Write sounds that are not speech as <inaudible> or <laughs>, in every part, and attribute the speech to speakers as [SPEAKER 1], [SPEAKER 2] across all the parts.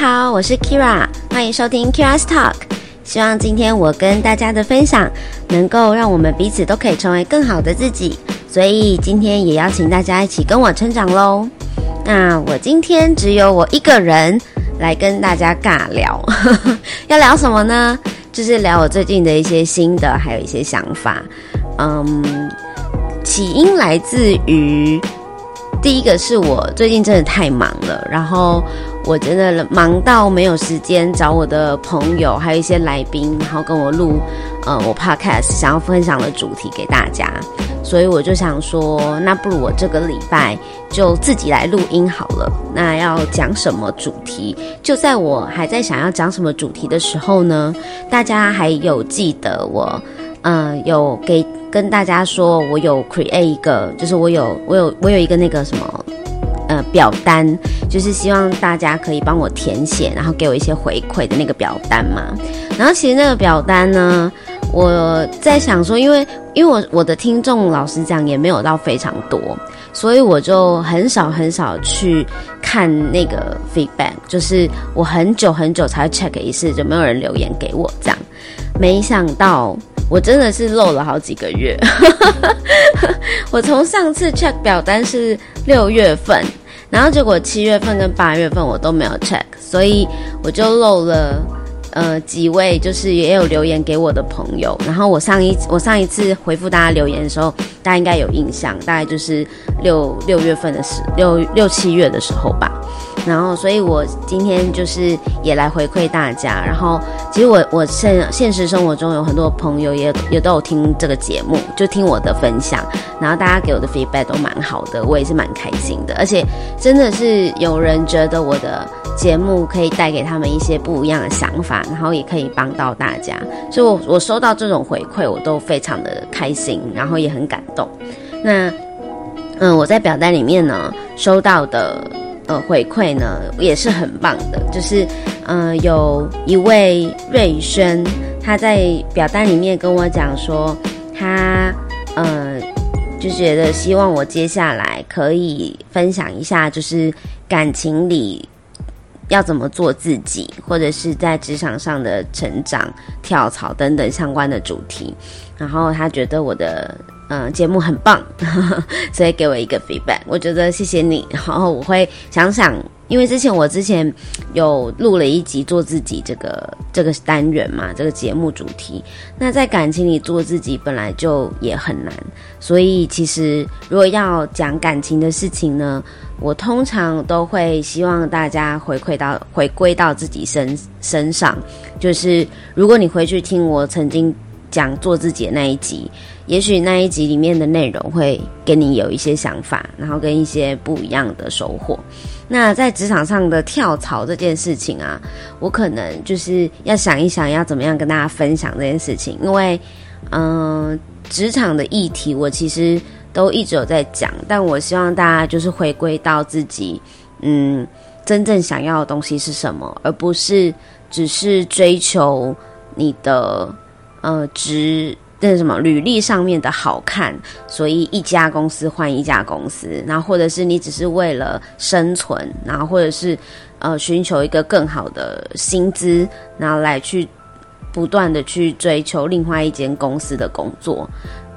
[SPEAKER 1] 好，我是 Kira，欢迎收听 Kira's Talk。希望今天我跟大家的分享能够让我们彼此都可以成为更好的自己，所以今天也邀请大家一起跟我成长喽。那我今天只有我一个人来跟大家尬聊，<laughs> 要聊什么呢？就是聊我最近的一些心得，还有一些想法。嗯，起因来自于。第一个是我最近真的太忙了，然后我真的忙到没有时间找我的朋友，还有一些来宾，然后跟我录呃我 podcast 想要分享的主题给大家，所以我就想说，那不如我这个礼拜就自己来录音好了。那要讲什么主题？就在我还在想要讲什么主题的时候呢，大家还有记得我嗯有给。跟大家说，我有 create 一个，就是我有我有我有一个那个什么，呃，表单，就是希望大家可以帮我填写，然后给我一些回馈的那个表单嘛。然后其实那个表单呢，我在想说，因为因为我我的听众老实讲也没有到非常多，所以我就很少很少去看那个 feedback，就是我很久很久才 check 一次，就没有人留言给我这样。没想到。我真的是漏了好几个月，<laughs> 我从上次 check 表单是六月份，然后结果七月份跟八月份我都没有 check，所以我就漏了呃几位就是也有留言给我的朋友，然后我上一我上一次回复大家留言的时候，大家应该有印象，大概就是六六月份的时六六七月的时候吧。然后，所以我今天就是也来回馈大家。然后，其实我我现现实生活中有很多朋友也也都有听这个节目，就听我的分享。然后大家给我的 feedback 都蛮好的，我也是蛮开心的。而且真的是有人觉得我的节目可以带给他们一些不一样的想法，然后也可以帮到大家。所以，我我收到这种回馈，我都非常的开心，然后也很感动。那嗯，我在表单里面呢收到的。呃，回馈呢也是很棒的，就是，呃，有一位瑞轩，他在表单里面跟我讲说，他，呃，就觉得希望我接下来可以分享一下，就是感情里要怎么做自己，或者是在职场上的成长、跳槽等等相关的主题，然后他觉得我的。嗯，节目很棒，<laughs> 所以给我一个 feedback。我觉得谢谢你，然后我会想想，因为之前我之前有录了一集做自己这个这个单元嘛，这个节目主题。那在感情里做自己本来就也很难，所以其实如果要讲感情的事情呢，我通常都会希望大家回馈到回归到自己身身上，就是如果你回去听我曾经讲做自己的那一集。也许那一集里面的内容会给你有一些想法，然后跟一些不一样的收获。那在职场上的跳槽这件事情啊，我可能就是要想一想要怎么样跟大家分享这件事情，因为嗯，职场的议题我其实都一直有在讲，但我希望大家就是回归到自己，嗯，真正想要的东西是什么，而不是只是追求你的呃职。那什么履历上面的好看，所以一家公司换一家公司，然后或者是你只是为了生存，然后或者是呃寻求一个更好的薪资，然后来去不断的去追求另外一间公司的工作。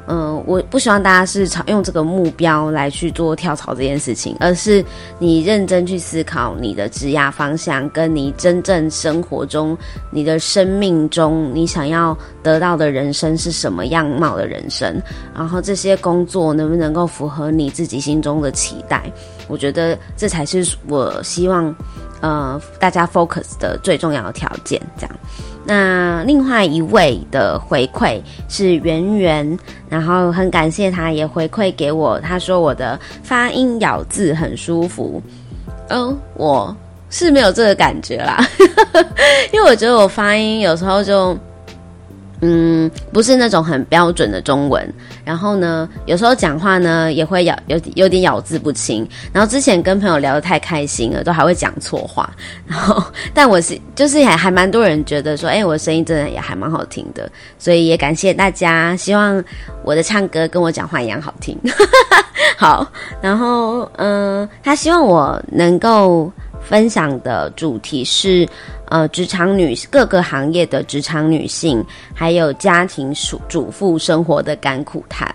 [SPEAKER 1] 嗯，我不希望大家是朝用这个目标来去做跳槽这件事情，而是你认真去思考你的职业方向，跟你真正生活中、你的生命中，你想要得到的人生是什么样貌的人生，然后这些工作能不能够符合你自己心中的期待？我觉得这才是我希望，呃，大家 focus 的最重要的条件。这样。那另外一位的回馈是圆圆，然后很感谢他，也回馈给我，他说我的发音咬字很舒服。哦，我是没有这个感觉啦，<laughs> 因为我觉得我发音有时候就。嗯，不是那种很标准的中文，然后呢，有时候讲话呢也会咬有有点咬字不清，然后之前跟朋友聊得太开心了，都还会讲错话，然后 <laughs> 但我是就是还还蛮多人觉得说，哎，我声音真的也还蛮好听的，所以也感谢大家，希望我的唱歌跟我讲话一样好听，<laughs> 好，然后嗯，他希望我能够。分享的主题是，呃，职场女各个行业的职场女性，还有家庭主主妇生活的甘苦谈。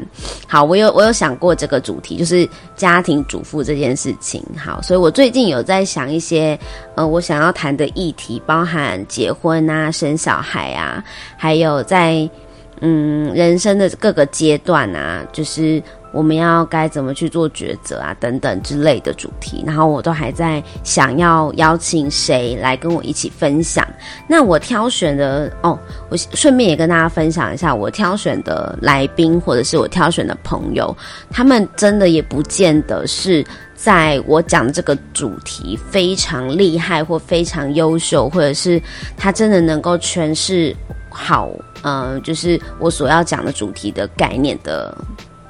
[SPEAKER 1] 好，我有我有想过这个主题，就是家庭主妇这件事情。好，所以我最近有在想一些，呃，我想要谈的议题，包含结婚啊、生小孩啊，还有在嗯人生的各个阶段啊，就是。我们要该怎么去做抉择啊？等等之类的主题，然后我都还在想要邀请谁来跟我一起分享。那我挑选的哦，我顺便也跟大家分享一下，我挑选的来宾或者是我挑选的朋友，他们真的也不见得是在我讲这个主题非常厉害或非常优秀，或者是他真的能够诠释好，嗯，就是我所要讲的主题的概念的。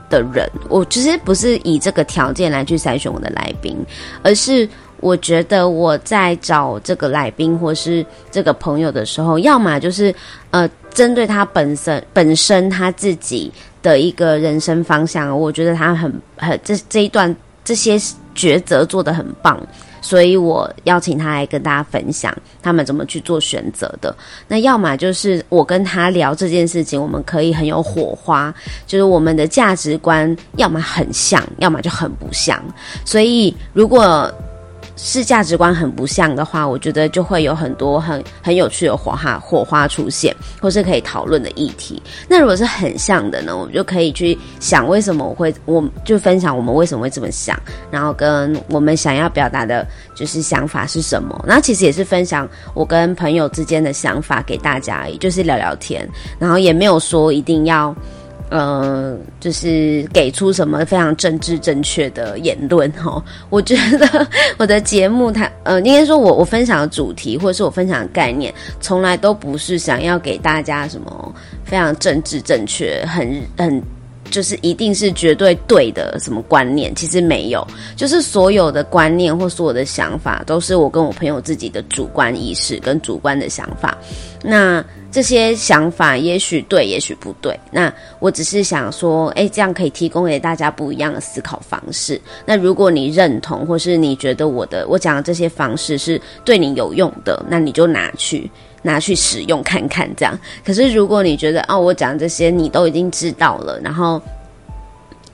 [SPEAKER 1] 的人，我其实不是以这个条件来去筛选我的来宾，而是我觉得我在找这个来宾或是这个朋友的时候，要么就是呃，针对他本身本身他自己的一个人生方向，我觉得他很很这这一段这些抉择做的很棒。所以我邀请他来跟大家分享他们怎么去做选择的。那要么就是我跟他聊这件事情，我们可以很有火花，就是我们的价值观要么很像，要么就很不像。所以如果是价值观很不像的话，我觉得就会有很多很很有趣的火花火花出现，或是可以讨论的议题。那如果是很像的呢，我们就可以去想为什么我会，我就分享我们为什么会这么想，然后跟我们想要表达的就是想法是什么。那其实也是分享我跟朋友之间的想法给大家，而已，就是聊聊天，然后也没有说一定要。呃，就是给出什么非常政治正确的言论哈？我觉得我的节目，它呃，应该说我我分享的主题或者是我分享的概念，从来都不是想要给大家什么非常政治正确、很很就是一定是绝对对的什么观念。其实没有，就是所有的观念或所有的想法，都是我跟我朋友自己的主观意识跟主观的想法。那。这些想法也许对，也许不对。那我只是想说，哎，这样可以提供给大家不一样的思考方式。那如果你认同，或是你觉得我的我讲的这些方式是对你有用的，那你就拿去拿去使用看看。这样。可是如果你觉得哦，我讲这些你都已经知道了，然后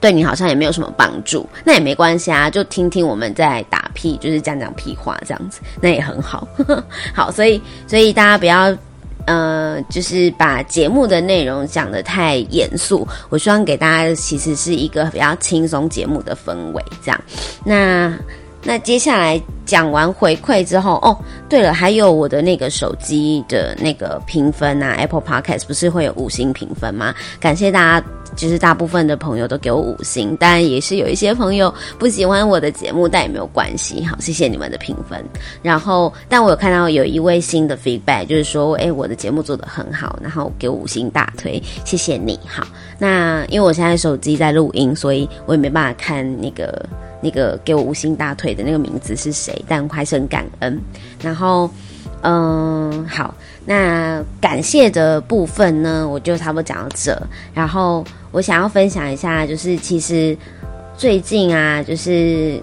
[SPEAKER 1] 对你好像也没有什么帮助，那也没关系啊，就听听我们在打屁，就是讲讲屁话这样子，那也很好。<laughs> 好，所以所以大家不要。呃，就是把节目的内容讲得太严肃，我希望给大家其实是一个比较轻松节目的氛围，这样。那那接下来讲完回馈之后，哦，对了，还有我的那个手机的那个评分啊，Apple Podcast 不是会有五星评分吗？感谢大家。其实大部分的朋友都给我五星，当然也是有一些朋友不喜欢我的节目，但也没有关系。好，谢谢你们的评分。然后，但我有看到有一位新的 feedback，就是说，哎，我的节目做得很好，然后给我五星大推，谢谢你。好，那因为我现在手机在录音，所以我也没办法看那个那个给我五星大推的那个名字是谁，但我还是很感恩。然后，嗯，好，那感谢的部分呢，我就差不多讲到这，然后。我想要分享一下，就是其实最近啊，就是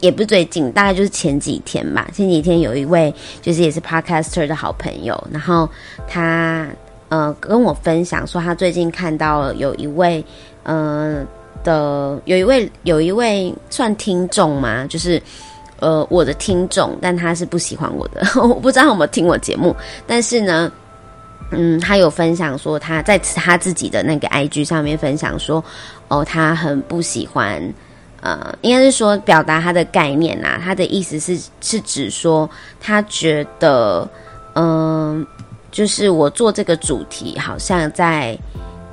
[SPEAKER 1] 也不是最近，大概就是前几天吧。前几天有一位就是也是 podcaster 的好朋友，然后他呃跟我分享说，他最近看到有一位呃的有一位有一位算听众嘛，就是呃我的听众，但他是不喜欢我的，<laughs> 我不知道有没有听我节目，但是呢。嗯，他有分享说他在他自己的那个 IG 上面分享说，哦，他很不喜欢，呃，应该是说表达他的概念呐。他的意思是是指说，他觉得，嗯，就是我做这个主题好像在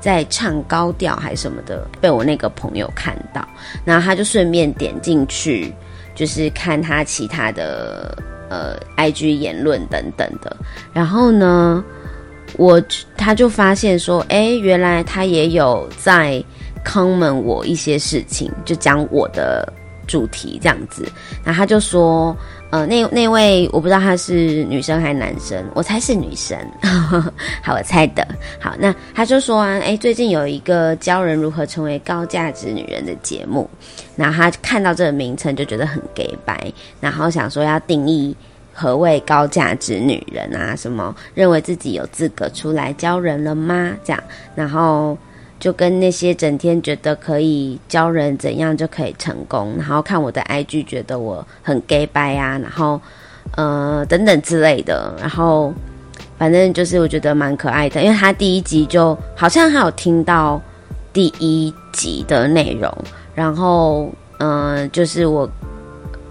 [SPEAKER 1] 在唱高调还是什么的，被我那个朋友看到，然后他就顺便点进去，就是看他其他的呃 IG 言论等等的，然后呢。我他就发现说，哎，原来他也有在 comment 我一些事情，就讲我的主题这样子。然后他就说，呃，那那位我不知道他是女生还是男生，我猜是女生。<laughs> 好，我猜的。好，那他就说啊，哎，最近有一个教人如何成为高价值女人的节目，然后他看到这个名称就觉得很 gay 白，然后想说要定义何谓高价值女人啊？什么认为自己有资格出来教人了吗？这样，然后。就跟那些整天觉得可以教人怎样就可以成功，然后看我的 IG 觉得我很 gay 掰啊，然后呃等等之类的，然后反正就是我觉得蛮可爱的，因为他第一集就好像还有听到第一集的内容，然后嗯就是我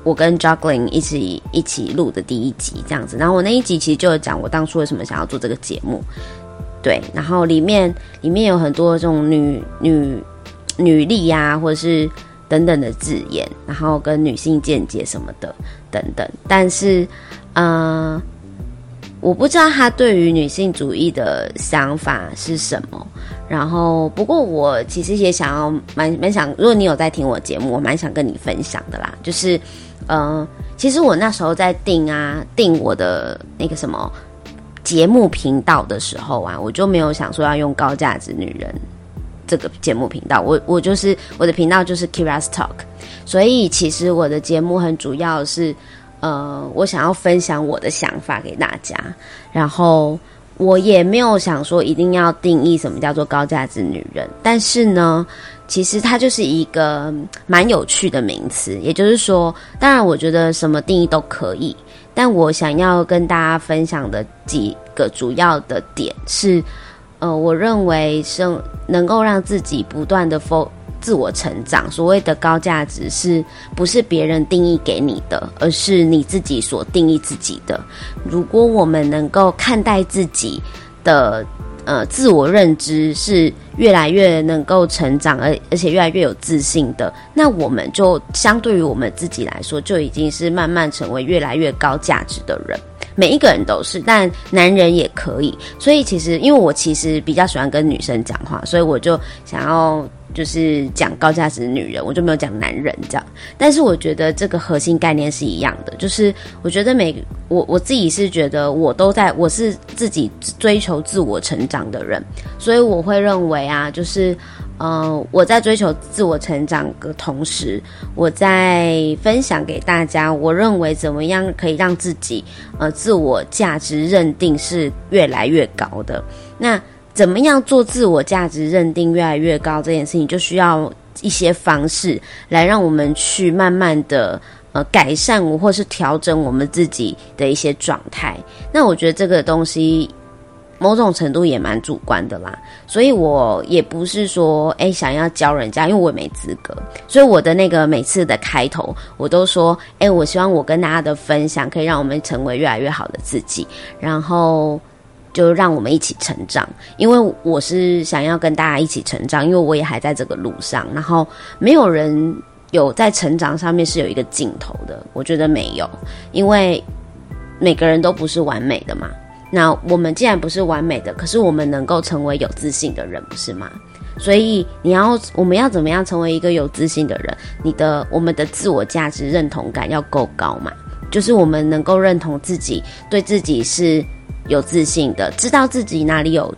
[SPEAKER 1] 我跟 Juggling 一起一起录的第一集这样子，然后我那一集其实就有讲我当初为什么想要做这个节目。对，然后里面里面有很多这种女女女力呀，或者是等等的字眼，然后跟女性见解什么的等等。但是，呃，我不知道他对于女性主义的想法是什么。然后，不过我其实也想要蛮蛮想，如果你有在听我节目，我蛮想跟你分享的啦。就是，呃，其实我那时候在定啊定我的那个什么。节目频道的时候啊，我就没有想说要用高价值女人这个节目频道。我我就是我的频道就是 Kira's Talk，所以其实我的节目很主要是，呃，我想要分享我的想法给大家。然后我也没有想说一定要定义什么叫做高价值女人，但是呢，其实它就是一个蛮有趣的名词。也就是说，当然我觉得什么定义都可以。但我想要跟大家分享的几个主要的点是，呃，我认为生能够让自己不断的否自我成长。所谓的高价值，是不是别人定义给你的，而是你自己所定义自己的。如果我们能够看待自己的。呃，自我认知是越来越能够成长，而而且越来越有自信的。那我们就相对于我们自己来说，就已经是慢慢成为越来越高价值的人。每一个人都是，但男人也可以。所以其实，因为我其实比较喜欢跟女生讲话，所以我就想要。就是讲高价值的女人，我就没有讲男人这样。但是我觉得这个核心概念是一样的，就是我觉得每我我自己是觉得我都在我是自己追求自我成长的人，所以我会认为啊，就是呃我在追求自我成长的同时，我在分享给大家，我认为怎么样可以让自己呃自我价值认定是越来越高的那。怎么样做自我价值认定越来越高这件事情，就需要一些方式来让我们去慢慢的呃改善或是调整我们自己的一些状态。那我觉得这个东西某种程度也蛮主观的啦，所以我也不是说诶想要教人家，因为我也没资格。所以我的那个每次的开头，我都说诶，我希望我跟大家的分享可以让我们成为越来越好的自己，然后。就让我们一起成长，因为我是想要跟大家一起成长，因为我也还在这个路上。然后没有人有在成长上面是有一个尽头的，我觉得没有，因为每个人都不是完美的嘛。那我们既然不是完美的，可是我们能够成为有自信的人，不是吗？所以你要我们要怎么样成为一个有自信的人？你的我们的自我价值认同感要够高嘛？就是我们能够认同自己，对自己是。有自信的，知道自己哪里有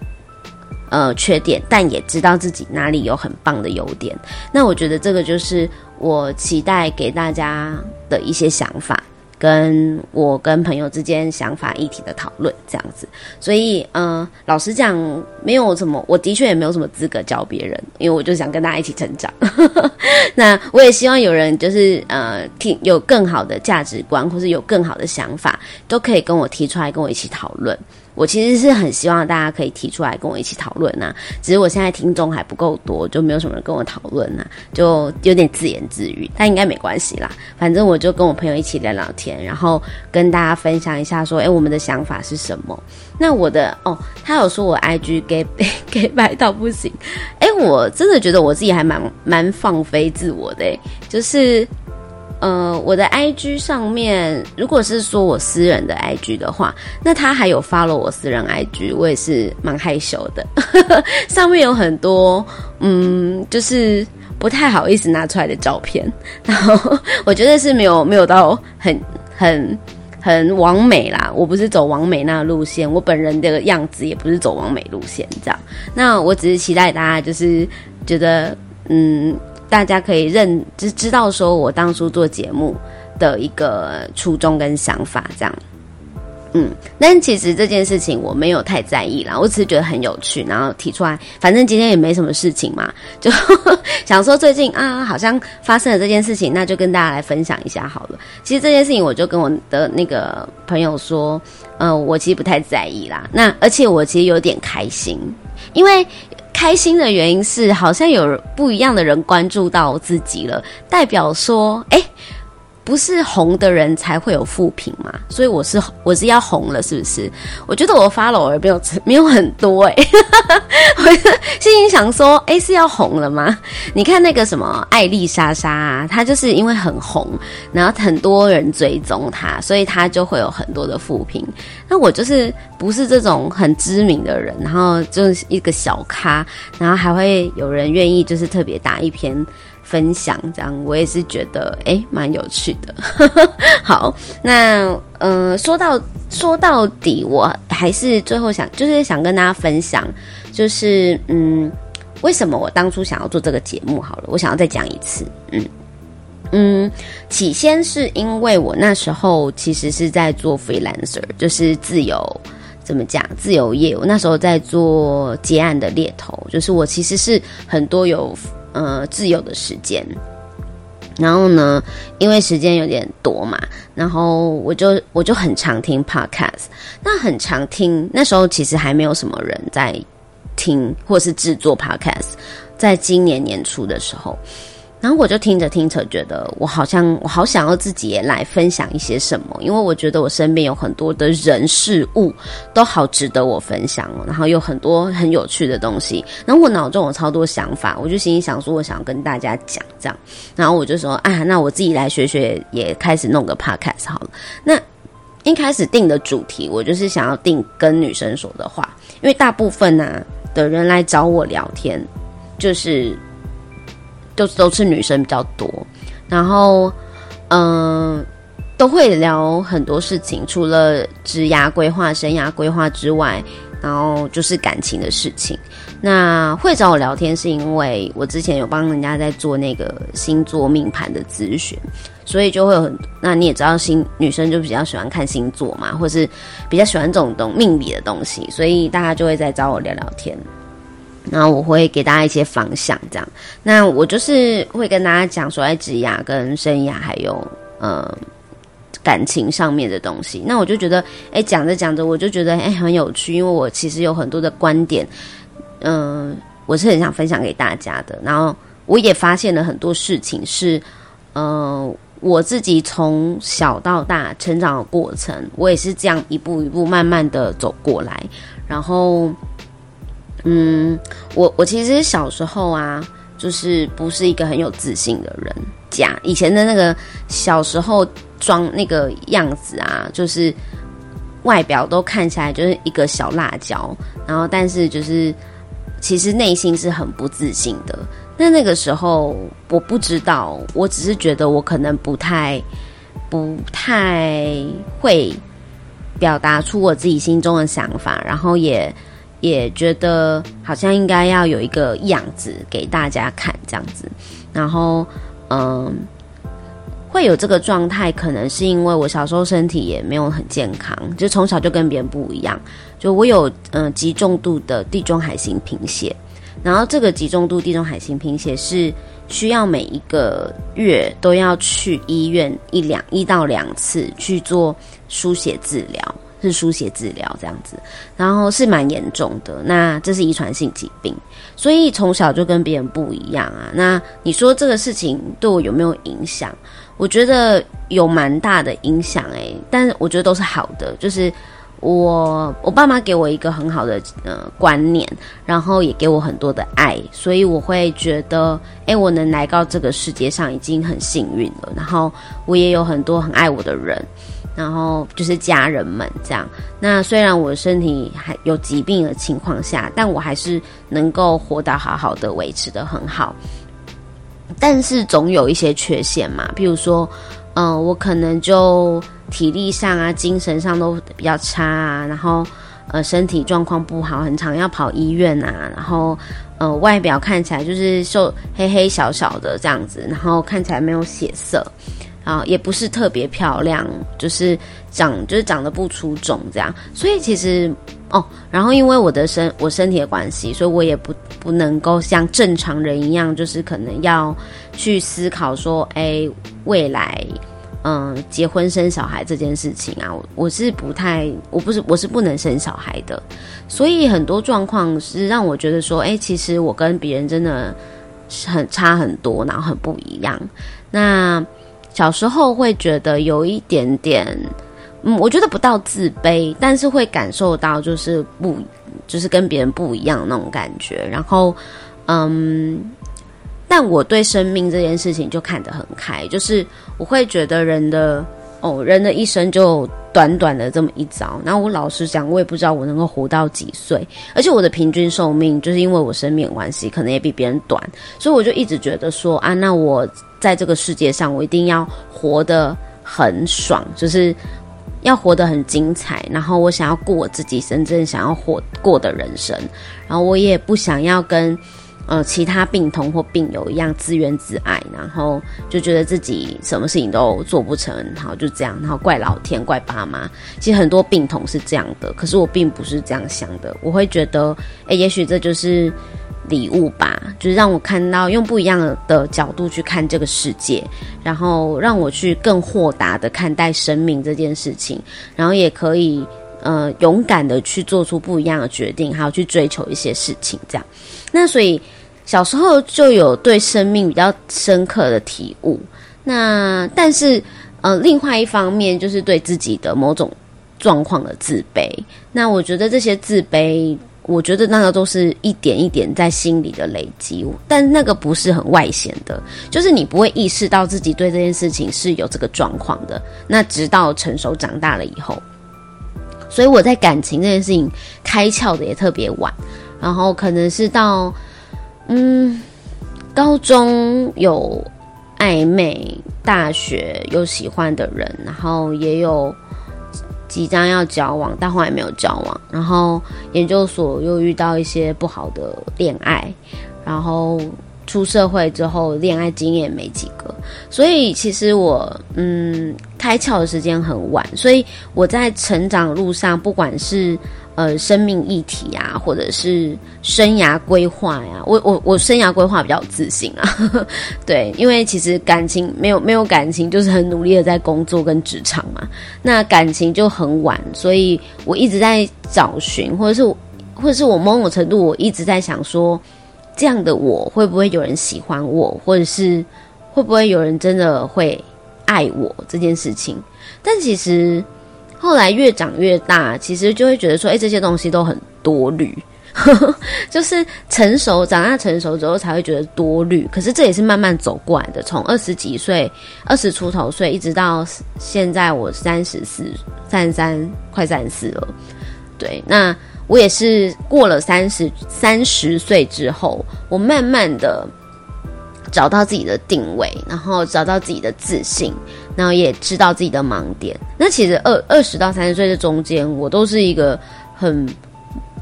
[SPEAKER 1] 呃缺点，但也知道自己哪里有很棒的优点。那我觉得这个就是我期待给大家的一些想法。跟我跟朋友之间想法议题的讨论这样子，所以嗯，老实讲，没有什么，我的确也没有什么资格教别人，因为我就想跟大家一起成长。<laughs> 那我也希望有人就是呃，听有更好的价值观，或是有更好的想法，都可以跟我提出来，跟我一起讨论。我其实是很希望大家可以提出来跟我一起讨论呐，只是我现在听众还不够多，就没有什么人跟我讨论呐，就有点自言自语，但应该没关系啦。反正我就跟我朋友一起聊聊天，然后跟大家分享一下说，哎，我们的想法是什么？那我的哦，他有说我 IG 给 <laughs> 给白到不行，哎，我真的觉得我自己还蛮蛮放飞自我的，就是。呃，我的 IG 上面，如果是说我私人的 IG 的话，那他还有 follow 我私人 IG，我也是蛮害羞的。<laughs> 上面有很多，嗯，就是不太好意思拿出来的照片，<laughs> 然后我觉得是没有没有到很很很完美啦。我不是走完美那路线，我本人的样子也不是走完美路线，这样。那我只是期待大家就是觉得，嗯，大家可以认知知道说我当初做节目的一个初衷跟想法，这样。嗯，但其实这件事情我没有太在意啦，我只是觉得很有趣，然后提出来。反正今天也没什么事情嘛，<laughs> 就 <laughs> 想说最近啊，好像发生了这件事情，那就跟大家来分享一下好了。其实这件事情，我就跟我的那个朋友说，嗯，我其实不太在意啦。那而且我其实有点开心，因为开心的原因是好像有不一样的人关注到自己了，代表说，哎。不是红的人才会有负评嘛？所以我是我是要红了，是不是？我觉得我发了，我没有没有很多哎，<laughs> 我心里想说，哎，是要红了吗？你看那个什么艾丽莎莎啊，她就是因为很红，然后很多人追踪她，所以她就会有很多的负评。那我就是不是这种很知名的人，然后就是一个小咖，然后还会有人愿意就是特别打一篇。分享这样，我也是觉得哎，蛮有趣的。<laughs> 好，那嗯，说到说到底，我还是最后想，就是想跟大家分享，就是嗯，为什么我当初想要做这个节目？好了，我想要再讲一次。嗯嗯，起先是因为我那时候其实是在做 freelancer，就是自由怎么讲自由业。我那时候在做结案的猎头，就是我其实是很多有。呃，自由的时间，然后呢，因为时间有点多嘛，然后我就我就很常听 podcast，那很常听，那时候其实还没有什么人在听或是制作 podcast，在今年年初的时候。然后我就听着听着，觉得我好像我好想要自己也来分享一些什么，因为我觉得我身边有很多的人事物都好值得我分享哦，然后有很多很有趣的东西，然后我脑中有超多想法，我就心里想说，我想要跟大家讲这样，然后我就说啊，那我自己来学学，也开始弄个 podcast 好了。那一开始定的主题，我就是想要定跟女生说的话，因为大部分呢的人来找我聊天，就是。都都是女生比较多，然后嗯，都会聊很多事情，除了职涯规划、生涯规划之外，然后就是感情的事情。那会找我聊天，是因为我之前有帮人家在做那个星座命盘的咨询，所以就会有很。那你也知道，星女生就比较喜欢看星座嘛，或是比较喜欢这种东命理的东西，所以大家就会在找我聊聊天。然后我会给大家一些方向，这样。那我就是会跟大家讲说，在职涯跟生涯还有呃感情上面的东西。那我就觉得，哎，讲着讲着，我就觉得哎很有趣，因为我其实有很多的观点，嗯，我是很想分享给大家的。然后我也发现了很多事情是，嗯，我自己从小到大成长的过程，我也是这样一步一步慢慢的走过来，然后。嗯，我我其实小时候啊，就是不是一个很有自信的人。假以前的那个小时候装那个样子啊，就是外表都看起来就是一个小辣椒，然后但是就是其实内心是很不自信的。那那个时候我不知道，我只是觉得我可能不太不太会表达出我自己心中的想法，然后也。也觉得好像应该要有一个样子给大家看，这样子，然后嗯，会有这个状态，可能是因为我小时候身体也没有很健康，就从小就跟别人不一样，就我有嗯极重度的地中海型贫血，然后这个极重度地中海型贫血是需要每一个月都要去医院一两一到两次去做输血治疗。是输血治疗这样子，然后是蛮严重的。那这是遗传性疾病，所以从小就跟别人不一样啊。那你说这个事情对我有没有影响？我觉得有蛮大的影响诶，但我觉得都是好的。就是我我爸妈给我一个很好的呃观念，然后也给我很多的爱，所以我会觉得，诶，我能来到这个世界上已经很幸运了。然后我也有很多很爱我的人。然后就是家人们这样。那虽然我身体还有疾病的情况下，但我还是能够活得好好的，维持的很好。但是总有一些缺陷嘛，比如说，嗯，我可能就体力上啊、精神上都比较差啊，然后呃身体状况不好，很常要跑医院啊，然后呃外表看起来就是瘦黑黑小小的这样子，然后看起来没有血色。啊，也不是特别漂亮，就是长就是长得不出众这样，所以其实哦，然后因为我的身我身体的关系，所以我也不不能够像正常人一样，就是可能要去思考说，哎，未来嗯结婚生小孩这件事情啊，我我是不太，我不是我是不能生小孩的，所以很多状况是让我觉得说，哎，其实我跟别人真的很差很多，然后很不一样，那。小时候会觉得有一点点，嗯，我觉得不到自卑，但是会感受到就是不，就是跟别人不一样那种感觉。然后，嗯，但我对生命这件事情就看得很开，就是我会觉得人的哦，人的一生就短短的这么一遭。然后我老实讲，我也不知道我能够活到几岁，而且我的平均寿命就是因为我生命关系，可能也比别人短，所以我就一直觉得说啊，那我。在这个世界上，我一定要活得很爽，就是要活得很精彩。然后我想要过我自己真正想要活过的人生。然后我也不想要跟呃其他病童或病友一样自怨自艾，然后就觉得自己什么事情都做不成，然后就这样，然后怪老天怪爸妈。其实很多病童是这样的，可是我并不是这样想的。我会觉得，哎，也许这就是。礼物吧，就是让我看到用不一样的角度去看这个世界，然后让我去更豁达的看待生命这件事情，然后也可以呃勇敢的去做出不一样的决定，还有去追求一些事情。这样，那所以小时候就有对生命比较深刻的体悟。那但是呃，另外一方面就是对自己的某种状况的自卑。那我觉得这些自卑。我觉得那个都是一点一点在心里的累积，但那个不是很外显的，就是你不会意识到自己对这件事情是有这个状况的。那直到成熟长大了以后，所以我在感情这件事情开窍的也特别晚，然后可能是到嗯高中有暧昧，大学有喜欢的人，然后也有。即将要交往，但后来没有交往。然后研究所又遇到一些不好的恋爱，然后出社会之后，恋爱经验没几个。所以其实我嗯，开窍的时间很晚。所以我在成长路上，不管是。呃，生命议题啊，或者是生涯规划呀，我我我生涯规划比较自信啊，<laughs> 对，因为其实感情没有没有感情，就是很努力的在工作跟职场嘛，那感情就很晚，所以我一直在找寻，或者是或者是我某种程度，我一直在想说，这样的我会不会有人喜欢我，或者是会不会有人真的会爱我这件事情，但其实。后来越长越大，其实就会觉得说，哎，这些东西都很多虑，<laughs> 就是成熟长大成熟之后才会觉得多虑。可是这也是慢慢走过来的，从二十几岁、二十出头岁，一直到现在我三十四、三十三，快三十四了。对，那我也是过了三十三十岁之后，我慢慢的。找到自己的定位，然后找到自己的自信，然后也知道自己的盲点。那其实二二十到三十岁的中间，我都是一个很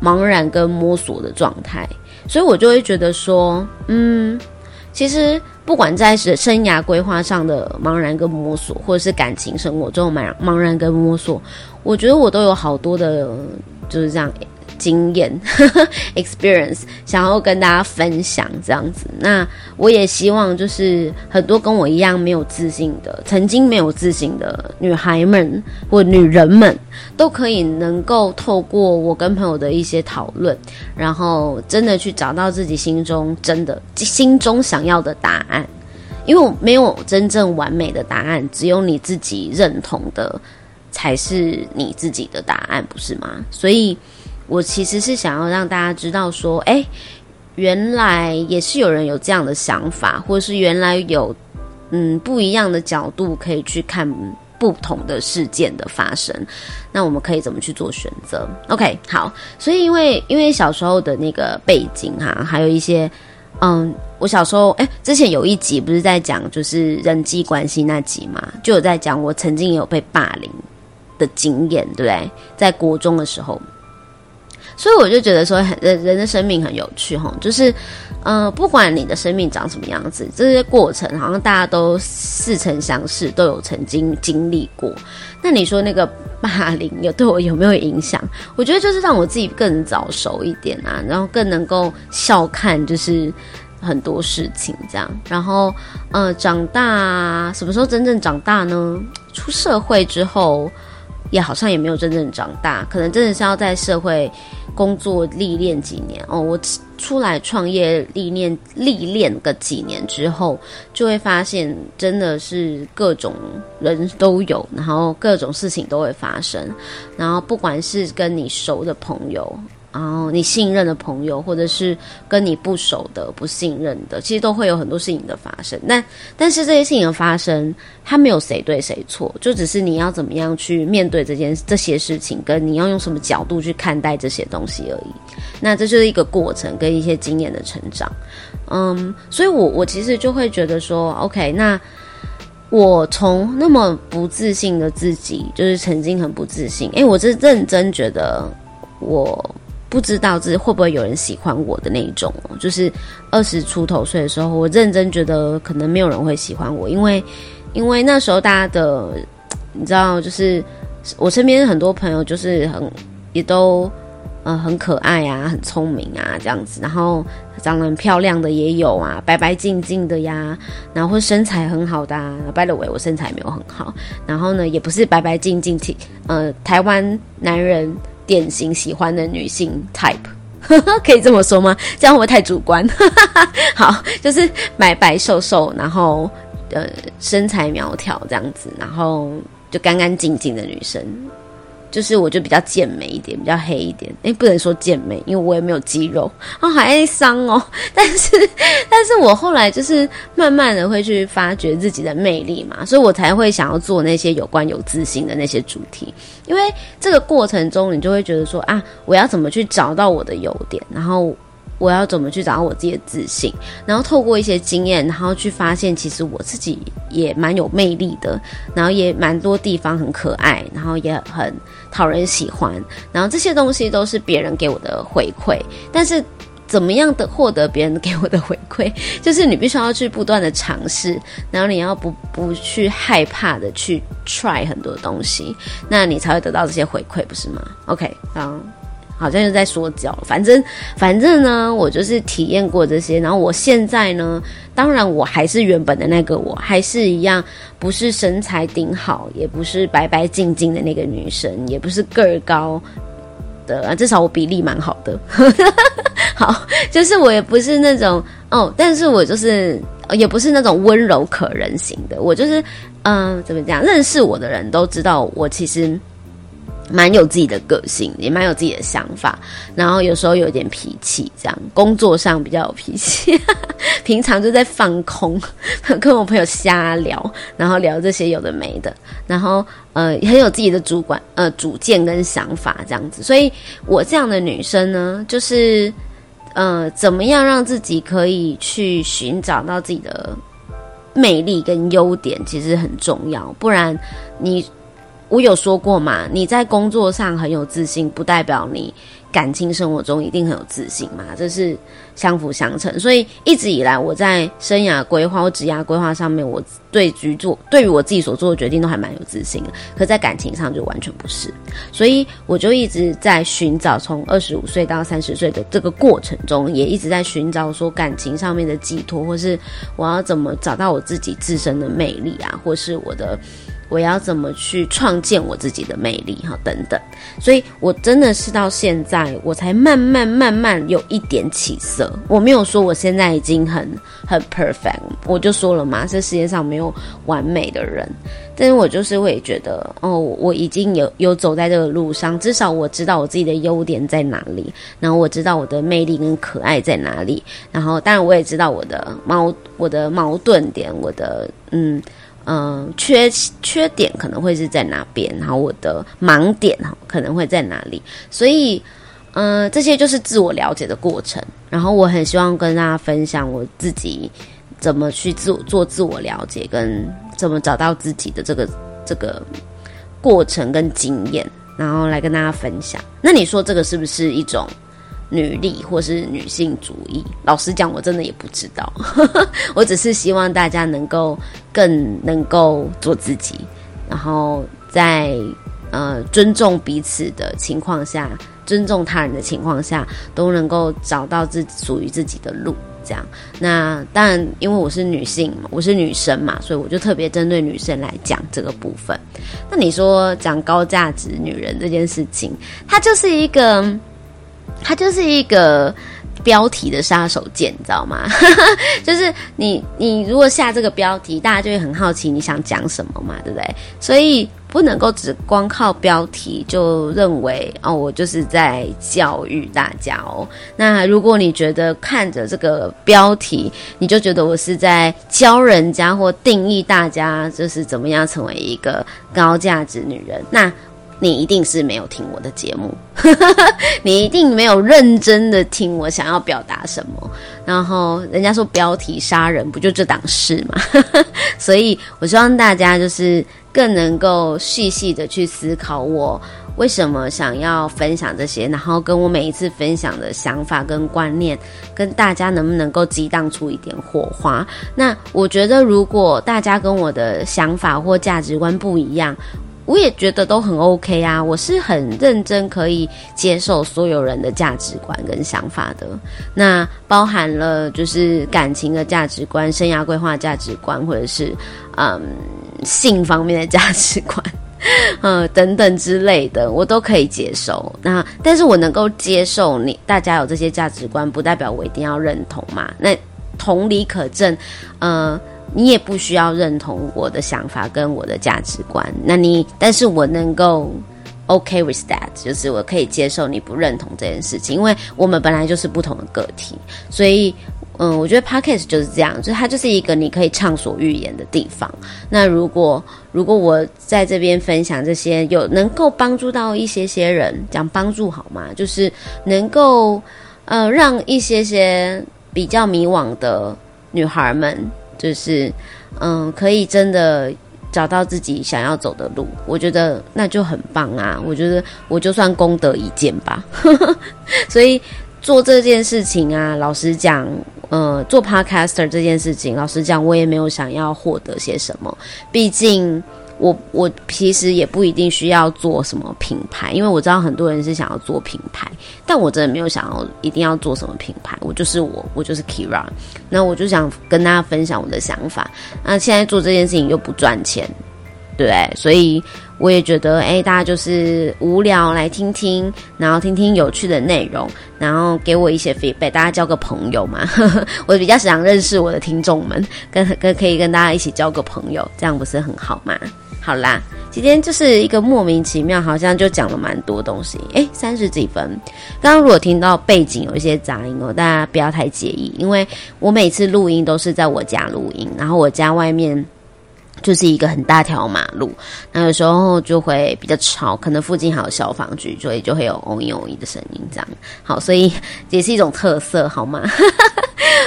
[SPEAKER 1] 茫然跟摸索的状态，所以我就会觉得说，嗯，其实不管在是生涯规划上的茫然跟摸索，或者是感情生活中茫茫然跟摸索，我觉得我都有好多的，就是这样。经验，<laughs> experience，想要跟大家分享这样子。那我也希望，就是很多跟我一样没有自信的，曾经没有自信的女孩们或女人们，都可以能够透过我跟朋友的一些讨论，然后真的去找到自己心中真的心中想要的答案。因为我没有真正完美的答案，只有你自己认同的才是你自己的答案，不是吗？所以。我其实是想要让大家知道，说，哎，原来也是有人有这样的想法，或者是原来有，嗯，不一样的角度可以去看不同的事件的发生。那我们可以怎么去做选择？OK，好。所以因为因为小时候的那个背景哈，还有一些嗯，我小时候，哎，之前有一集不是在讲就是人际关系那集嘛，就有在讲我曾经有被霸凌的经验，对不对？在国中的时候，所以我就觉得说，人人的生命很有趣哈，就是，呃，不管你的生命长什么样子，这些过程好像大家都似曾相识，都有曾经经历过。那你说那个霸凌有对我有没有影响？我觉得就是让我自己更早熟一点啊，然后更能够笑看就是很多事情这样。然后呃，长大什么时候真正长大呢？出社会之后。也好像也没有真正长大，可能真的是要在社会工作历练几年哦。我出来创业历练历练个几年之后，就会发现真的是各种人都有，然后各种事情都会发生，然后不管是跟你熟的朋友。然后你信任的朋友，或者是跟你不熟的、不信任的，其实都会有很多事情的发生。但但是这些事情的发生，它没有谁对谁错，就只是你要怎么样去面对这件这些事情，跟你要用什么角度去看待这些东西而已。那这就是一个过程跟一些经验的成长。嗯，所以我我其实就会觉得说，OK，那我从那么不自信的自己，就是曾经很不自信，诶，我是认真觉得我。不知道这会不会有人喜欢我的那一种，就是二十出头岁的时候，我认真觉得可能没有人会喜欢我，因为因为那时候大家的，你知道，就是我身边很多朋友就是很也都呃很可爱啊，很聪明啊这样子，然后长得很漂亮的也有啊，白白净净的呀，然后身材很好的啊，by the way 我身材没有很好，然后呢也不是白白净净，呃台湾男人。典型喜欢的女性 type，<laughs> 可以这么说吗？这样会不会太主观？<laughs> 好，就是白白瘦瘦，然后呃身材苗条这样子，然后就干干净净的女生。就是我就比较健美一点，比较黑一点。哎，不能说健美，因为我也没有肌肉啊，还伤哦。但是，<laughs> 但是我后来就是慢慢的会去发掘自己的魅力嘛，所以我才会想要做那些有关有自信的那些主题。因为这个过程中，你就会觉得说啊，我要怎么去找到我的优点，然后。我要怎么去找到我自己的自信？然后透过一些经验，然后去发现其实我自己也蛮有魅力的，然后也蛮多地方很可爱，然后也很讨人喜欢。然后这些东西都是别人给我的回馈。但是怎么样的获得别人给我的回馈？就是你必须要去不断的尝试，然后你要不不去害怕的去 try 很多东西，那你才会得到这些回馈，不是吗？OK，好。好像又在说教，反正反正呢，我就是体验过这些，然后我现在呢，当然我还是原本的那个我，还是一样，不是身材顶好，也不是白白净净的那个女生，也不是个儿高的，至少我比例蛮好的。好，就是我也不是那种哦，但是我就是也不是那种温柔可人型的，我就是嗯，怎么讲？认识我的人都知道，我其实。蛮有自己的个性，也蛮有自己的想法，然后有时候有点脾气，这样工作上比较有脾气，<laughs> 平常就在放空，<laughs> 跟我朋友瞎聊，然后聊这些有的没的，然后呃很有自己的主管呃主见跟想法这样子，所以我这样的女生呢，就是呃怎么样让自己可以去寻找到自己的魅力跟优点，其实很重要，不然你。我有说过嘛？你在工作上很有自信，不代表你感情生活中一定很有自信嘛？这是相辅相成。所以一直以来，我在生涯规划或职业规划上面，我对局做对于我自己所做的决定都还蛮有自信的。可在感情上就完全不是。所以我就一直在寻找，从二十五岁到三十岁的这个过程中，也一直在寻找说感情上面的寄托，或是我要怎么找到我自己自身的魅力啊，或是我的。我要怎么去创建我自己的魅力哈？等等，所以我真的是到现在，我才慢慢慢慢有一点起色。我没有说我现在已经很很 perfect，我就说了嘛，这世界上没有完美的人。但是我就是会觉得，哦，我已经有有走在这个路上，至少我知道我自己的优点在哪里，然后我知道我的魅力跟可爱在哪里，然后当然我也知道我的矛我的矛盾点，我的嗯。嗯，缺缺点可能会是在哪边，然后我的盲点哈可能会在哪里，所以，嗯，这些就是自我了解的过程。然后我很希望跟大家分享我自己怎么去自做自我了解，跟怎么找到自己的这个这个过程跟经验，然后来跟大家分享。那你说这个是不是一种女力或是女性主义？老实讲，我真的也不知道。<laughs> 我只是希望大家能够更能够做自己，然后在呃尊重彼此的情况下。尊重他人的情况下，都能够找到自属于自己的路。这样，那当然，因为我是女性，我是女生嘛，所以我就特别针对女生来讲这个部分。那你说讲高价值女人这件事情，它就是一个，它就是一个。标题的杀手锏，你知道吗？<laughs> 就是你，你如果下这个标题，大家就会很好奇你想讲什么嘛，对不对？所以不能够只光靠标题就认为哦，我就是在教育大家哦。那如果你觉得看着这个标题，你就觉得我是在教人家或定义大家，就是怎么样成为一个高价值女人，那。你一定是没有听我的节目，<laughs> 你一定没有认真的听我想要表达什么。然后人家说标题杀人，不就这档事吗？<laughs> 所以我希望大家就是更能够细细的去思考，我为什么想要分享这些，然后跟我每一次分享的想法跟观念，跟大家能不能够激荡出一点火花？那我觉得，如果大家跟我的想法或价值观不一样，我也觉得都很 OK 啊，我是很认真可以接受所有人的价值观跟想法的。那包含了就是感情的价值观、生涯规划价值观，或者是嗯性方面的价值观，嗯 <laughs> 等等之类的，我都可以接受。那但是我能够接受你大家有这些价值观，不代表我一定要认同嘛。那同理可证，嗯。你也不需要认同我的想法跟我的价值观，那你，但是我能够 OK with that，就是我可以接受你不认同这件事情，因为我们本来就是不同的个体，所以，嗯，我觉得 Podcast 就是这样，就它就是一个你可以畅所欲言的地方。那如果如果我在这边分享这些，有能够帮助到一些些人，讲帮助好吗？就是能够呃让一些些比较迷惘的女孩们。就是，嗯，可以真的找到自己想要走的路，我觉得那就很棒啊！我觉得我就算功德一件吧。<laughs> 所以做这件事情啊，老实讲，呃，做 podcaster 这件事情，老实讲，我也没有想要获得些什么，毕竟。我我其实也不一定需要做什么品牌，因为我知道很多人是想要做品牌，但我真的没有想要一定要做什么品牌。我就是我，我就是 Kira。那我就想跟大家分享我的想法。那现在做这件事情又不赚钱，对，所以我也觉得，哎，大家就是无聊来听听，然后听听有趣的内容，然后给我一些 feedback，大家交个朋友嘛。<laughs> 我比较想认识我的听众们，跟跟可以跟大家一起交个朋友，这样不是很好吗？好啦，今天就是一个莫名其妙，好像就讲了蛮多东西。诶，三十几分。刚刚如果听到背景有一些杂音哦，大家不要太介意，因为我每次录音都是在我家录音，然后我家外面。就是一个很大条马路，那有时候就会比较吵，可能附近还有消防局，所以就会有嗡一嗡一的声音，这样好，所以也是一种特色，好吗？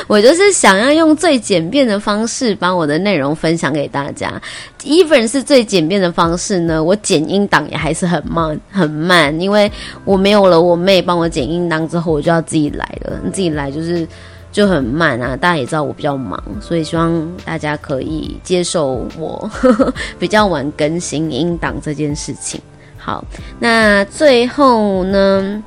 [SPEAKER 1] <laughs> 我就是想要用最简便的方式把我的内容分享给大家，even 是最简便的方式呢，我剪音档也还是很慢很慢，因为我没有了我妹帮我剪音档之后，我就要自己来了，自己来就是。就很慢啊，大家也知道我比较忙，所以希望大家可以接受我 <laughs> 比较晚更新音档这件事情。好，那最后呢？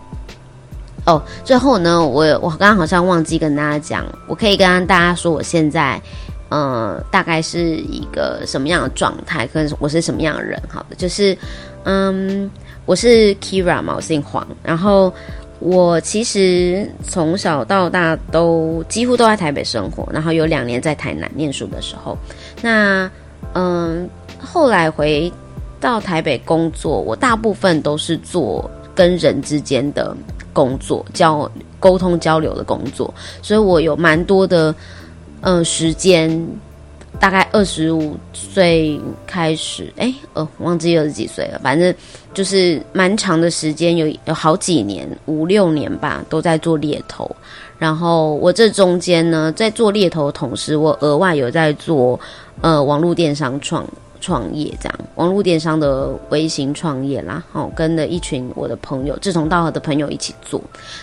[SPEAKER 1] 哦，最后呢，我我刚刚好像忘记跟大家讲，我可以跟大家说，我现在呃大概是一个什么样的状态，跟我是什么样的人。好的，就是嗯，我是 Kira 嘛，我姓黄，然后。我其实从小到大都几乎都在台北生活，然后有两年在台南念书的时候，那嗯，后来回到台北工作，我大部分都是做跟人之间的工作，交沟通交流的工作，所以我有蛮多的嗯时间。大概二十五岁开始，哎，呃，忘记二十几岁了，反正就是蛮长的时间，有有好几年，五六年吧，都在做猎头。然后我这中间呢，在做猎头的同时，我额外有在做呃网络电商创创业，这样网络电商的微型创业啦。哦，跟了一群我的朋友志同道合的朋友一起做。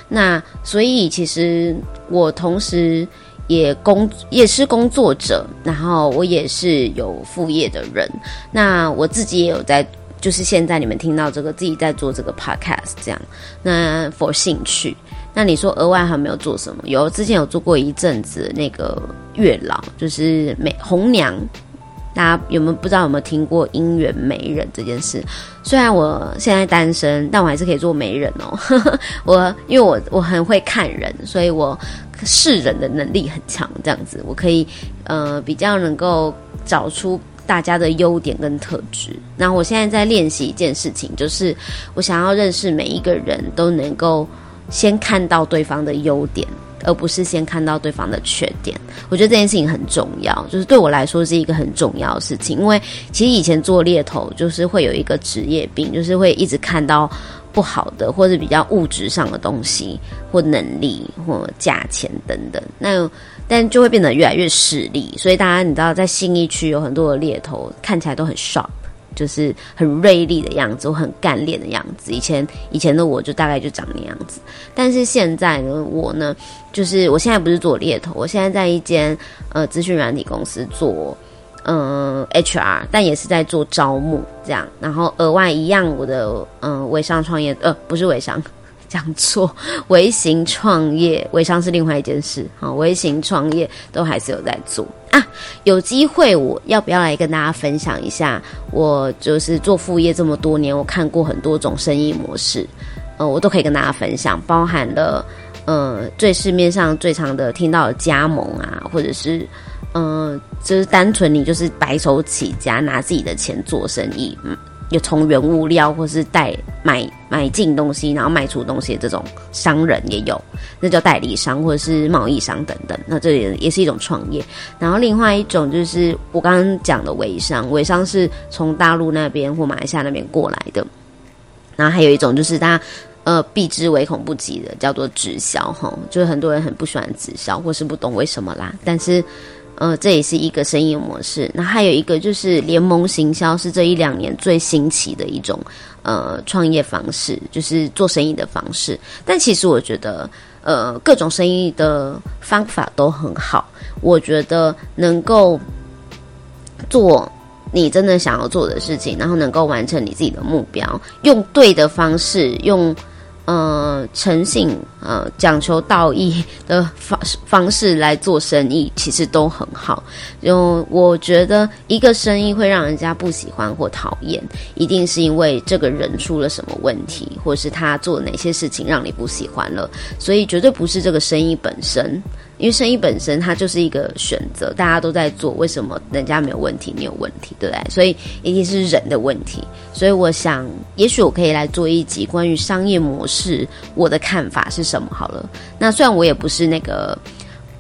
[SPEAKER 1] 那所以其实我同时也工也是工作者，然后我也是有副业的人。那我自己也有在，就是现在你们听到这个，自己在做这个 podcast 这样。那 for 兴趣。那你说额外还没有做什么？有之前有做过一阵子那个月老，就是美红娘。大家有没有不知道有没有听过姻缘媒人这件事？虽然我现在单身，但我还是可以做媒人哦。<laughs> 我因为我我很会看人，所以我视人的能力很强。这样子，我可以呃比较能够找出大家的优点跟特质。那我现在在练习一件事情，就是我想要认识每一个人都能够。先看到对方的优点，而不是先看到对方的缺点。我觉得这件事情很重要，就是对我来说是一个很重要的事情。因为其实以前做猎头，就是会有一个职业病，就是会一直看到不好的，或者比较物质上的东西，或能力，或价钱等等。那但就会变得越来越势利。所以大家你知道，在信义区有很多的猎头，看起来都很 sharp。就是很锐利的样子，我很干练的样子。以前以前的我就大概就长那样子，但是现在呢，我呢，就是我现在不是做猎头，我现在在一间呃资讯软体公司做嗯 HR，但也是在做招募这样，然后额外一样我的嗯微商创业呃不是微商。讲错，微型创业，微商是另外一件事。好，微型创业都还是有在做啊。有机会，我要不要来跟大家分享一下？我就是做副业这么多年，我看过很多种生意模式，呃，我都可以跟大家分享，包含了呃最市面上最常的听到的加盟啊，或者是嗯，就是单纯你就是白手起家拿自己的钱做生意，嗯。有从原物料或是代买买进东西，然后卖出东西的这种商人也有，那叫代理商或者是贸易商等等。那这也也是一种创业。然后另外一种就是我刚刚讲的微商，微商是从大陆那边或马来西亚那边过来的。然后还有一种就是大家呃避之唯恐不及的，叫做直销哈，就是很多人很不喜欢直销或是不懂为什么啦，但是。呃，这也是一个生意模式。那还有一个就是联盟行销，是这一两年最新奇的一种呃创业方式，就是做生意的方式。但其实我觉得，呃，各种生意的方法都很好。我觉得能够做你真的想要做的事情，然后能够完成你自己的目标，用对的方式，用。呃，诚信，呃，讲求道义的方方式来做生意，其实都很好。就我觉得，一个生意会让人家不喜欢或讨厌，一定是因为这个人出了什么问题，或是他做哪些事情让你不喜欢了。所以，绝对不是这个生意本身。因为生意本身它就是一个选择，大家都在做，为什么人家没有问题，你有问题，对不对？所以一定是人的问题。所以我想，也许我可以来做一集关于商业模式，我的看法是什么？好了，那虽然我也不是那个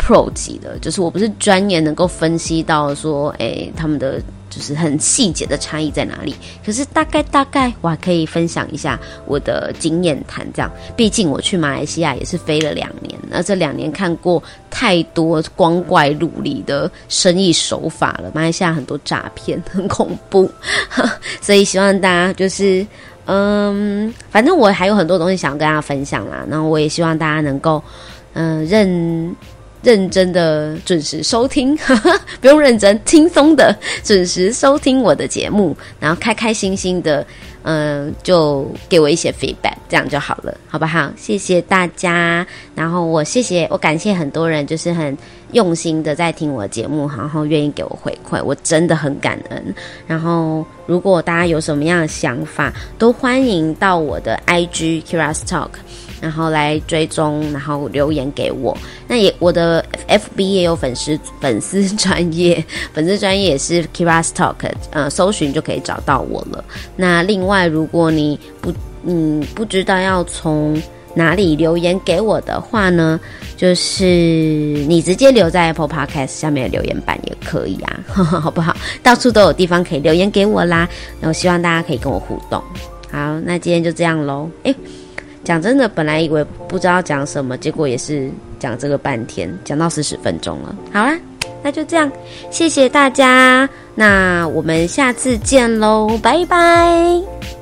[SPEAKER 1] pro 级的，就是我不是专业能够分析到说，诶，他们的。就是很细节的差异在哪里？可是大概大概我还可以分享一下我的经验谈，这样。毕竟我去马来西亚也是飞了两年，那这两年看过太多光怪陆离的生意手法了。马来西亚很多诈骗，很恐怖，<laughs> 所以希望大家就是，嗯，反正我还有很多东西想跟大家分享啦。然后我也希望大家能够，嗯，认。认真的准时收听，<laughs> 不用认真，轻松的准时收听我的节目，然后开开心心的，嗯，就给我一些 feedback，这样就好了，好不好？谢谢大家，然后我谢谢我感谢很多人，就是很用心的在听我的节目，然后愿意给我回馈，我真的很感恩。然后如果大家有什么样的想法，都欢迎到我的 IG Kira's Talk。然后来追踪，然后留言给我。那也我的 FB 也有粉丝粉丝专业，<laughs> 粉丝专业也是 Kira's Talk，呃，搜寻就可以找到我了。那另外，如果你不嗯不知道要从哪里留言给我的话呢，就是你直接留在 Apple Podcast 下面的留言板也可以啊，<laughs> 好不好？到处都有地方可以留言给我啦。然后希望大家可以跟我互动。好，那今天就这样喽。诶，讲真的，本来以为不知道讲什么，结果也是讲这个半天，讲到四十分钟了。好啦，那就这样，谢谢大家。那我们下次见喽，拜拜。